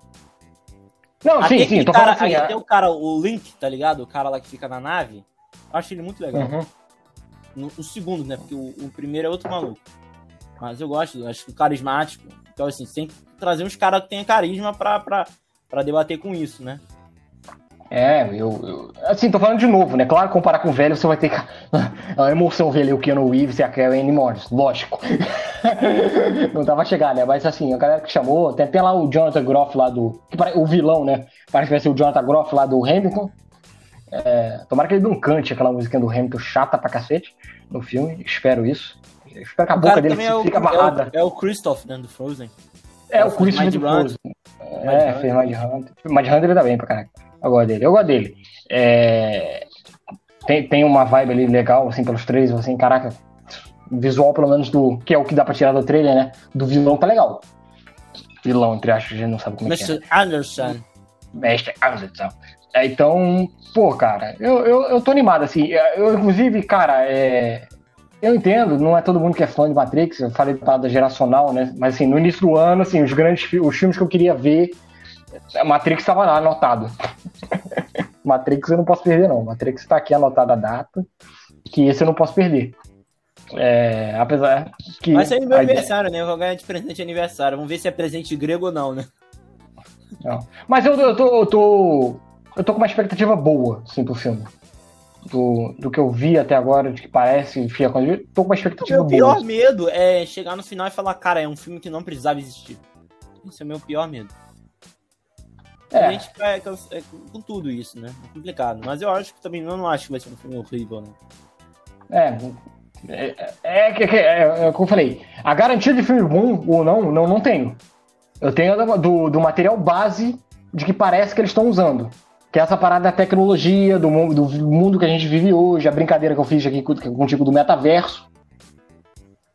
Não, até sim, sim, tô cara, assim, Até o cara, o Link, tá ligado? O cara lá que fica na nave. Eu acho ele muito legal. Uhum. No, no, segundo, né? Porque o, o, primeiro é outro maluco. Mas eu gosto, acho carismático. Então, assim, você tem que trazer uns caras que tenham carisma pra, pra, pra debater com isso, né? É, eu, eu, Assim, tô falando de novo, né? Claro, comparar com o velho, você vai ter que. A emoção ver o Keanu Reeves e a Karen Morris, lógico. Não tava a chegar, né? Mas assim, a galera que chamou, tem até lá o Jonathan Groff lá do. O vilão, né? Parece que vai ser o Jonathan Groff lá do Hamilton. É, tomara que ele não cante aquela música do Hamilton chata pra cacete no filme, espero isso. Espero que a boca dele fique é amarrada. É o, é o Christoph, né, do Frozen. É, é o Christoph do Frozen. É, fez Mad Hunter. Mad Hunter ele tá bem pra caralho. Eu gosto dele. Eu gosto dele. É... Tem, tem uma vibe ali legal, assim, pelos três, assim, caraca. Visual, pelo menos, do. Que é o que dá pra tirar do trailer, né? Do vilão tá legal. Vilão, entre aspas, a gente não sabe como é que é. Mr. Anderson. Mestre Anderson. É, então, pô, cara, eu, eu, eu tô animado, assim. Eu, inclusive, cara, é. Eu entendo, não é todo mundo que é fã de Matrix, eu falei de parada geracional, né? Mas assim, no início do ano, assim, os grandes os filmes que eu queria ver, a Matrix estava lá anotado. Matrix eu não posso perder, não. Matrix tá aqui anotada a data, que esse eu não posso perder. É, apesar que. Sair no meu aniversário, né? Eu vou ganhar de presente de aniversário. Vamos ver se é presente grego ou não, né? Não. Mas eu, eu, tô, eu tô. Eu tô com uma expectativa boa, assim, pro filme. Do, do que eu vi até agora, de que parece, enfim, a coisa. Tô com uma expectativa meu boa. pior medo é chegar no final e falar, cara, é um filme que não precisava existir. Esse é o meu pior medo. A É, gente é, é com tudo isso, né? É complicado. Mas eu acho que também eu não acho que vai ser um filme horrível, né? é. É, é, que- que- é, é, como eu falei, a garantia de filme bom ou não, não, não tenho. Eu tenho do, do material base de que parece que eles estão usando. Que é essa parada da tecnologia, do, mu- do mundo que a gente vive hoje, a brincadeira que eu fiz aqui com- contigo do metaverso.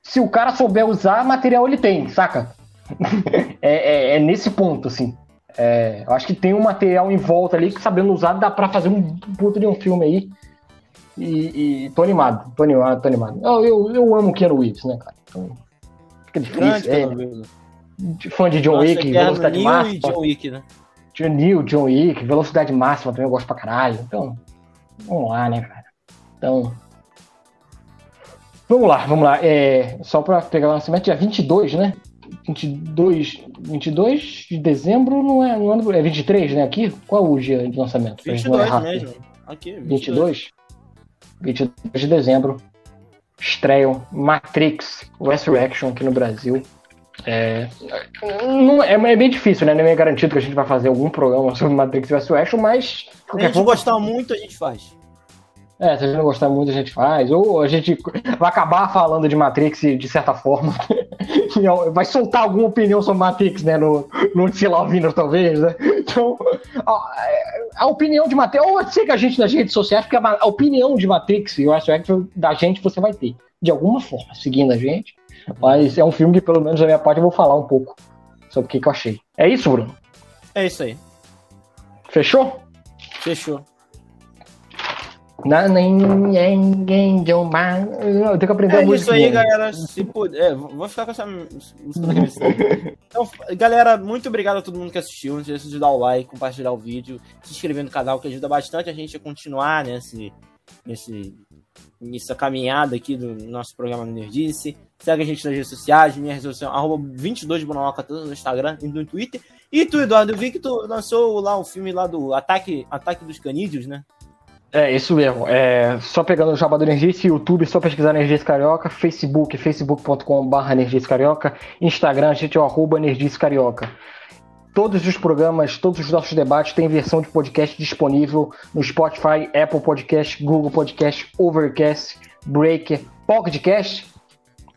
Se o cara souber usar, material ele tem, saca? é, é- é nesse ponto, assim. É, eu acho que tem um material em volta ali que, sabendo usar, dá pra fazer um puto de um filme aí. E, e tô animado, tô animado, tô animado. Eu, eu, eu amo o Keanu Reeves, né, cara? Então, fica Grande, difícil. É, pelo menos. de- fã de John Nossa, Wick, velocidade máxima. John Wick, né? John Neil, John Wick, velocidade máxima também eu gosto pra caralho. Então, vamos lá, né, cara? Então. Vamos lá, vamos lá. É, só pra pegar o lançamento, dia 22, né? 22, 22 de dezembro não é, não é, é 23, né? Aqui? Qual é o dia de lançamento? Pra gente não 22 errar aqui. mesmo. Aqui, 22. 22? 22 de dezembro. Estreiam Matrix Resurrection aqui no Brasil. É, não, é, é bem difícil, né? Não é garantido que a gente vai fazer algum programa sobre Matrix Resurrection, mas. de Se a gente forma- gostar muito, a gente faz. É, se a gente não gostar muito, a gente faz. Ou a gente vai acabar falando de Matrix de certa forma. Vai soltar alguma opinião sobre Matrix, né? No, no Tilavinas, talvez, né? Então, a, a opinião de Matrix. Ou siga a gente nas redes sociais, porque a, a opinião de Matrix e o Resurrection da gente você vai ter. De alguma forma, seguindo a gente. Mas é um filme que, pelo menos da minha parte, eu vou falar um pouco sobre o que, que eu achei. É isso, Bruno? É isso aí. Fechou? Fechou. Na- ninguém de Eu tenho que aprender a É música. isso aí, galera. Se puder, é, vou ficar com essa música. Então, galera, muito obrigado a todo mundo que assistiu. Não esqueça de dar o like, compartilhar o vídeo, se inscrever no canal, que ajuda bastante a gente a continuar nesse, nesse, nessa caminhada aqui do nosso programa Nerdice. Segue a gente nas redes sociais, minha social, arroba 22 Bonoca, tanto no Instagram e no Twitter. E tu, Eduardo, eu vi que tu lançou lá o filme lá do Ataque, Ataque dos Canídeos, né? É, isso mesmo. É, só pegando o Jabá do Energice, YouTube, só pesquisar Energice Carioca, Facebook, facebook.com.br Energice Carioca, Instagram, a gente é o arroba Carioca. Todos os programas, todos os nossos debates têm versão de podcast disponível no Spotify, Apple Podcast, Google Podcast, Overcast, Breaker, Pocketcast,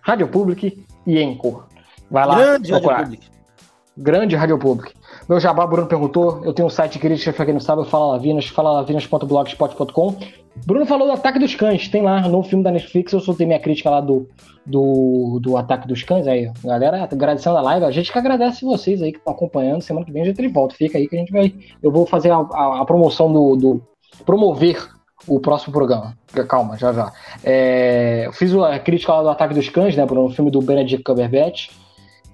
Rádio Public e Encore. Vai lá Grande Rádio procurar. Public. Grande Rádio Public. Meu jabá, Bruno perguntou. Eu tenho um site crítico, pra quem não sabe, Fala Lavinas, falalavinas.blogspot.com. Bruno falou do Ataque dos Cães. Tem lá no filme da Netflix. Eu soltei minha crítica lá do, do, do Ataque dos Cães. Aí, galera, agradecendo a live. A gente que agradece vocês aí que estão acompanhando. Semana que vem a gente volta. Fica aí que a gente vai. Eu vou fazer a, a- a promoção do, do. promover o próximo programa. Calma, já já. É, fiz a crítica lá do Ataque dos Cães, né, Bruno? O filme do Benedict Cumberbatch.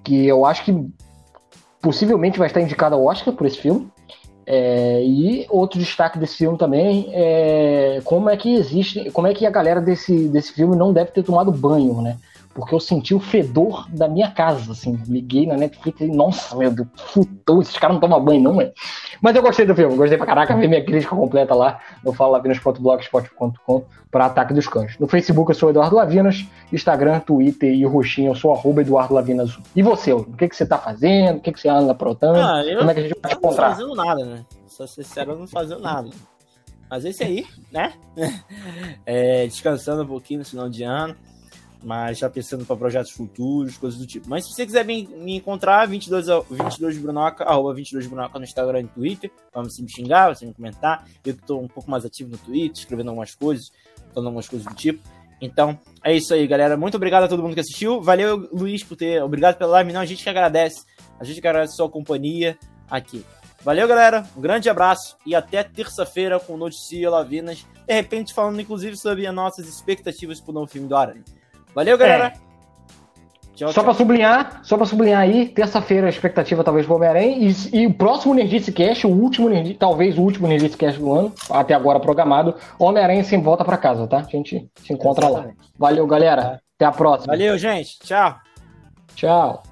Que eu acho que possivelmente vai estar indicado ao Oscar por esse filme. É, e outro destaque desse filme também é como é que existe, como é que a galera desse, desse filme não deve ter tomado banho, né? Porque eu senti o fedor da minha casa, assim. Liguei na Netflix e, nossa, meu Deus, putou, esses caras não tomam banho, não, é? Mas eu gostei do filme, gostei pra caraca, vi minha crítica completa lá no falalavinas.blogspot.com para Ataque dos Cães. No Facebook eu sou Eduardo Lavinas, Instagram, Twitter e o Roxinho eu sou arroba Eduardo Lavinas. E você, o que, que você tá fazendo? O que, que você anda aprontando? Ah, eu Como é que a gente vai não encontrar? fazendo nada, né? Só ser sincero, eu não fazendo nada. Mas esse aí, né? É, descansando um pouquinho no final de ano. Mas já pensando para projetos futuros, coisas do tipo. Mas se você quiser me, me encontrar, 22, a- 22 Brunoca, arroba 22 Brunoca no Instagram e no Twitter. Pra você me xingar, você me comentar. Eu que tô um pouco mais ativo no Twitter, escrevendo algumas coisas, falando algumas coisas do tipo. Então, é isso aí, galera. Muito obrigado a todo mundo que assistiu. Valeu, Luiz, por ter. Obrigado pela live. Não, a gente que agradece. A gente que agradece a sua companhia aqui. Valeu, galera. Um grande abraço e até terça-feira com Notícia Lavinas. De repente, falando inclusive sobre as nossas expectativas pro novo filme do Aranha. Valeu, galera. É. Tchau, só para sublinhar, só para sublinhar aí, terça-feira a expectativa talvez pro Homem-Aranha e, e, o próximo Nerdice Cast, o último Nerdice, talvez o último Nerdice Cast do ano, até agora programado, Homem-Aranha sem volta para casa, tá? A gente se encontra Exatamente. lá. Valeu, galera. Até a próxima. Valeu, gente. Tchau. Tchau.